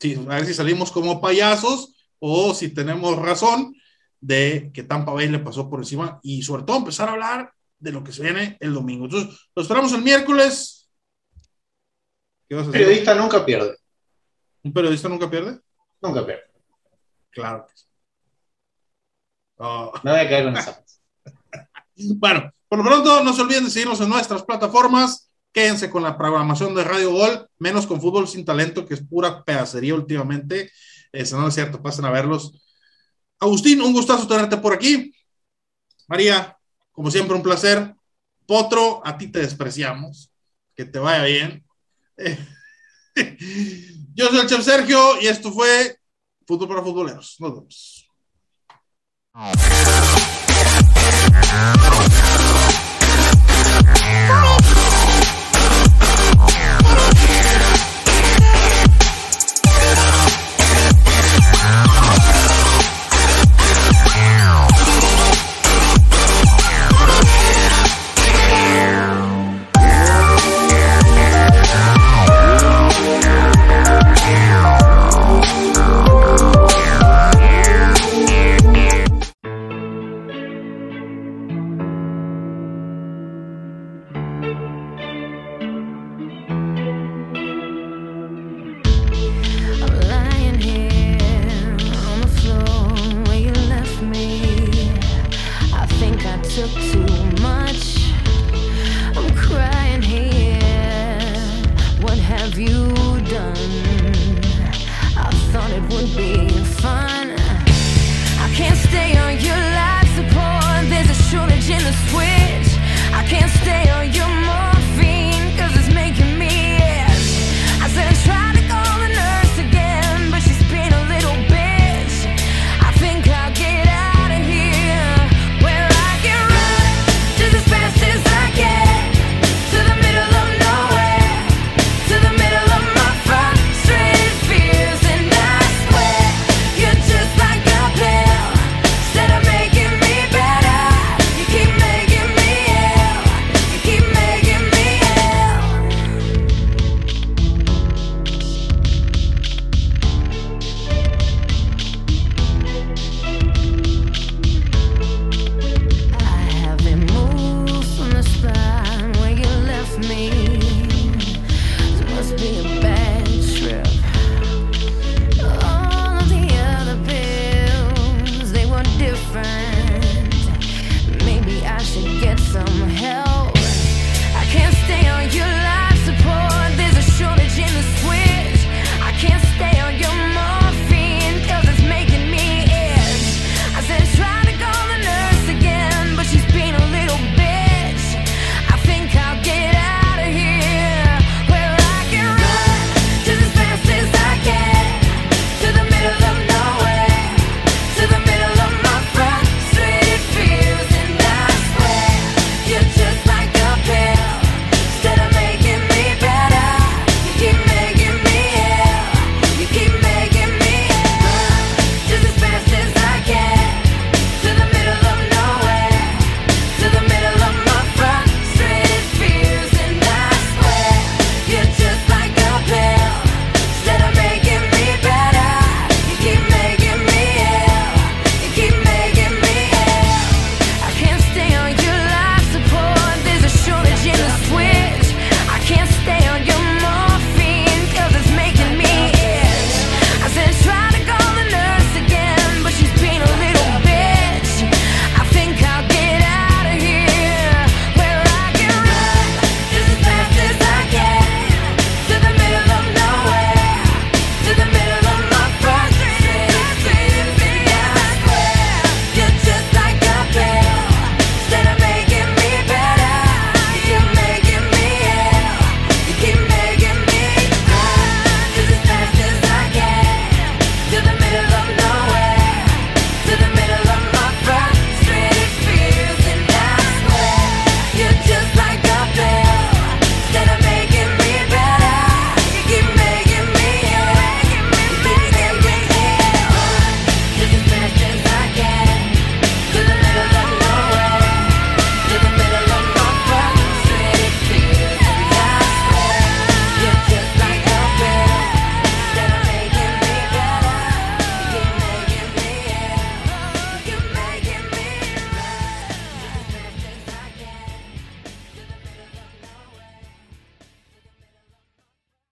sí, a ver si salimos como payasos o si tenemos razón de que Tampa Bay le pasó por encima y sobre todo empezar a hablar de lo que se viene el domingo. Entonces, lo esperamos el miércoles. ¿Qué vas a Un decir? periodista nunca pierde, ¿Un periodista nunca pierde? nunca pierde. Claro que sí. Ah, Me voy a quedar con esa. bueno, por lo pronto no se olviden de seguirnos en nuestras plataformas. Quédense con la programación de Radio Gol, menos con Fútbol Sin Talento, que es pura pedacería últimamente. Eso no es cierto, pasen a verlos. Agustín, un gustazo tenerte por aquí. María, como siempre, un placer. Potro, a ti te despreciamos. Que te vaya bien. Yo soy el Chef Sergio y esto fue Fútbol para Futboleros. Nos vemos. Sorry.